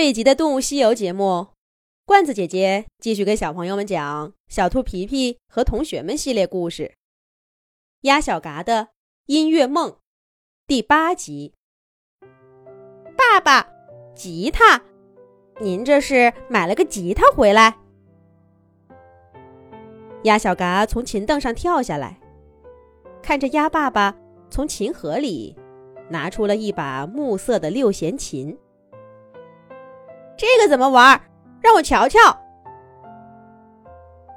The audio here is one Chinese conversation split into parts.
这一集的《动物西游》节目，罐子姐姐继续给小朋友们讲《小兔皮皮和同学们》系列故事，《鸭小嘎的音乐梦》第八集。爸爸，吉他，您这是买了个吉他回来？鸭小嘎从琴凳上跳下来，看着鸭爸爸从琴盒里拿出了一把木色的六弦琴。这个怎么玩？让我瞧瞧。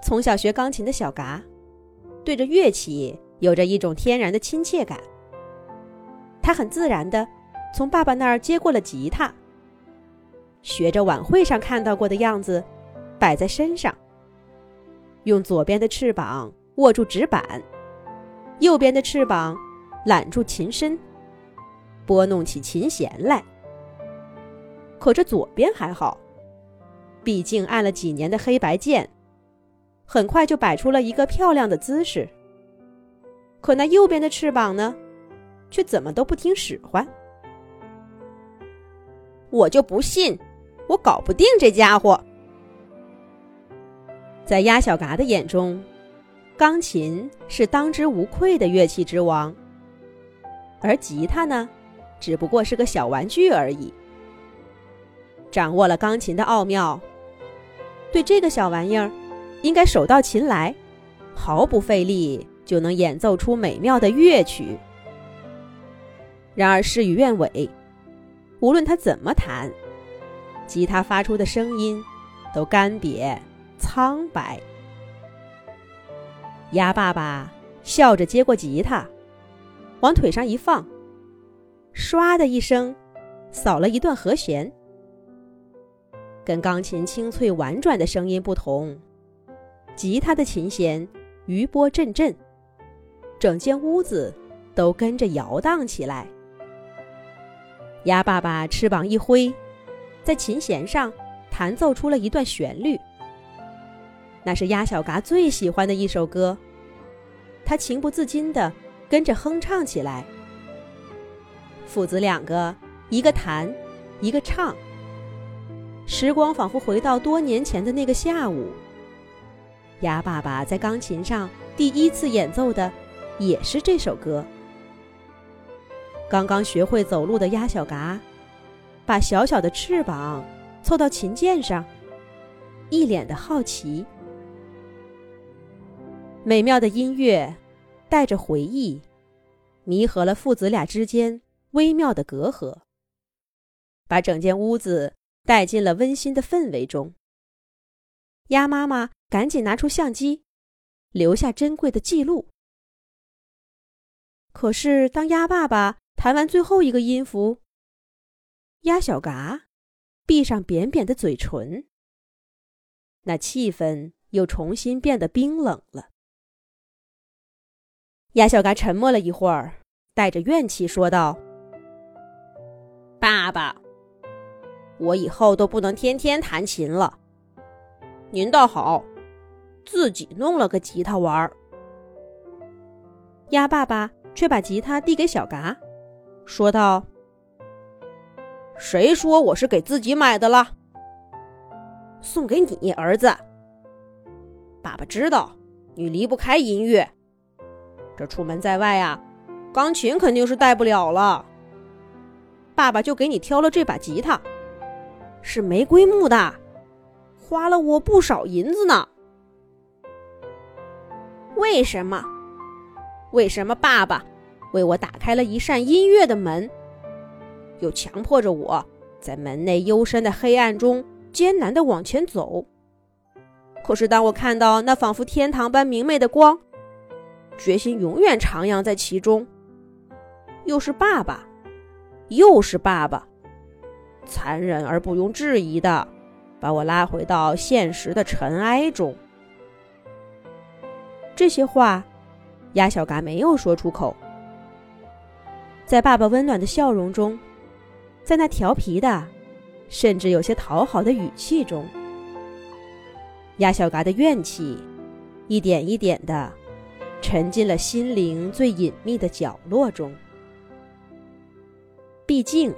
从小学钢琴的小嘎，对着乐器有着一种天然的亲切感。他很自然的从爸爸那儿接过了吉他，学着晚会上看到过的样子，摆在身上，用左边的翅膀握住指板，右边的翅膀揽住琴身，拨弄起琴弦来。可这左边还好，毕竟按了几年的黑白键，很快就摆出了一个漂亮的姿势。可那右边的翅膀呢，却怎么都不听使唤。我就不信，我搞不定这家伙。在鸭小嘎的眼中，钢琴是当之无愧的乐器之王，而吉他呢，只不过是个小玩具而已。掌握了钢琴的奥妙，对这个小玩意儿，应该手到擒来，毫不费力就能演奏出美妙的乐曲。然而事与愿违，无论他怎么弹，吉他发出的声音都干瘪苍白。鸭爸爸笑着接过吉他，往腿上一放，唰的一声，扫了一段和弦。跟钢琴清脆婉转的声音不同，吉他的琴弦余波阵阵，整间屋子都跟着摇荡起来。鸭爸爸翅膀一挥，在琴弦上弹奏出了一段旋律。那是鸭小嘎最喜欢的一首歌，他情不自禁地跟着哼唱起来。父子两个，一个弹，一个唱。时光仿佛回到多年前的那个下午。鸭爸爸在钢琴上第一次演奏的也是这首歌。刚刚学会走路的鸭小嘎，把小小的翅膀凑到琴键上，一脸的好奇。美妙的音乐带着回忆，弥合了父子俩之间微妙的隔阂，把整间屋子。带进了温馨的氛围中。鸭妈妈赶紧拿出相机，留下珍贵的记录。可是，当鸭爸爸弹完最后一个音符，鸭小嘎闭上扁扁的嘴唇，那气氛又重新变得冰冷了。鸭小嘎沉默了一会儿，带着怨气说道：“爸爸。”我以后都不能天天弹琴了。您倒好，自己弄了个吉他玩儿。鸭爸爸却把吉他递给小嘎，说道：“谁说我是给自己买的了？送给你儿子。爸爸知道你离不开音乐，这出门在外啊，钢琴肯定是带不了了。爸爸就给你挑了这把吉他。”是玫瑰木的，花了我不少银子呢。为什么？为什么爸爸为我打开了一扇音乐的门，又强迫着我在门内幽深的黑暗中艰难的往前走？可是当我看到那仿佛天堂般明媚的光，决心永远徜徉在其中。又是爸爸，又是爸爸。残忍而不容置疑的，把我拉回到现实的尘埃中。这些话，鸭小嘎没有说出口。在爸爸温暖的笑容中，在那调皮的，甚至有些讨好的语气中，鸭小嘎的怨气，一点一点的，沉进了心灵最隐秘的角落中。毕竟。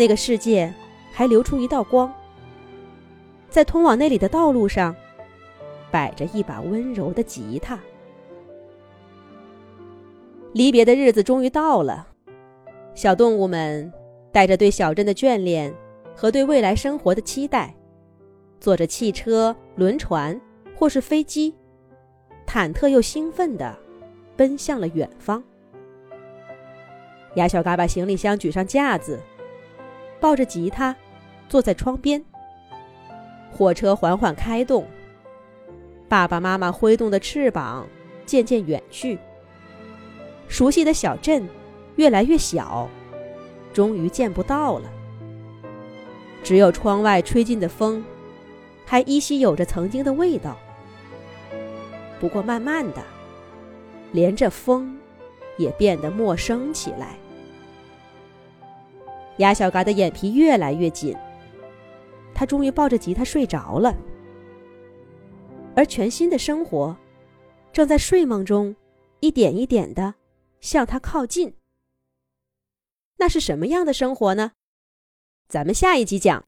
那个世界还流出一道光。在通往那里的道路上，摆着一把温柔的吉他。离别的日子终于到了，小动物们带着对小镇的眷恋和对未来生活的期待，坐着汽车、轮船或是飞机，忐忑又兴奋地奔向了远方。鸭小嘎把行李箱举上架子，抱着吉他，坐在窗边。火车缓缓开动，爸爸妈妈挥动的翅膀渐渐远去。熟悉的小镇越来越小，终于见不到了。只有窗外吹进的风，还依稀有着曾经的味道。不过慢慢的，连这风也变得陌生起来。鸭小嘎的眼皮越来越紧。他终于抱着吉他睡着了，而全新的生活正在睡梦中一点一点的向他靠近。那是什么样的生活呢？咱们下一集讲。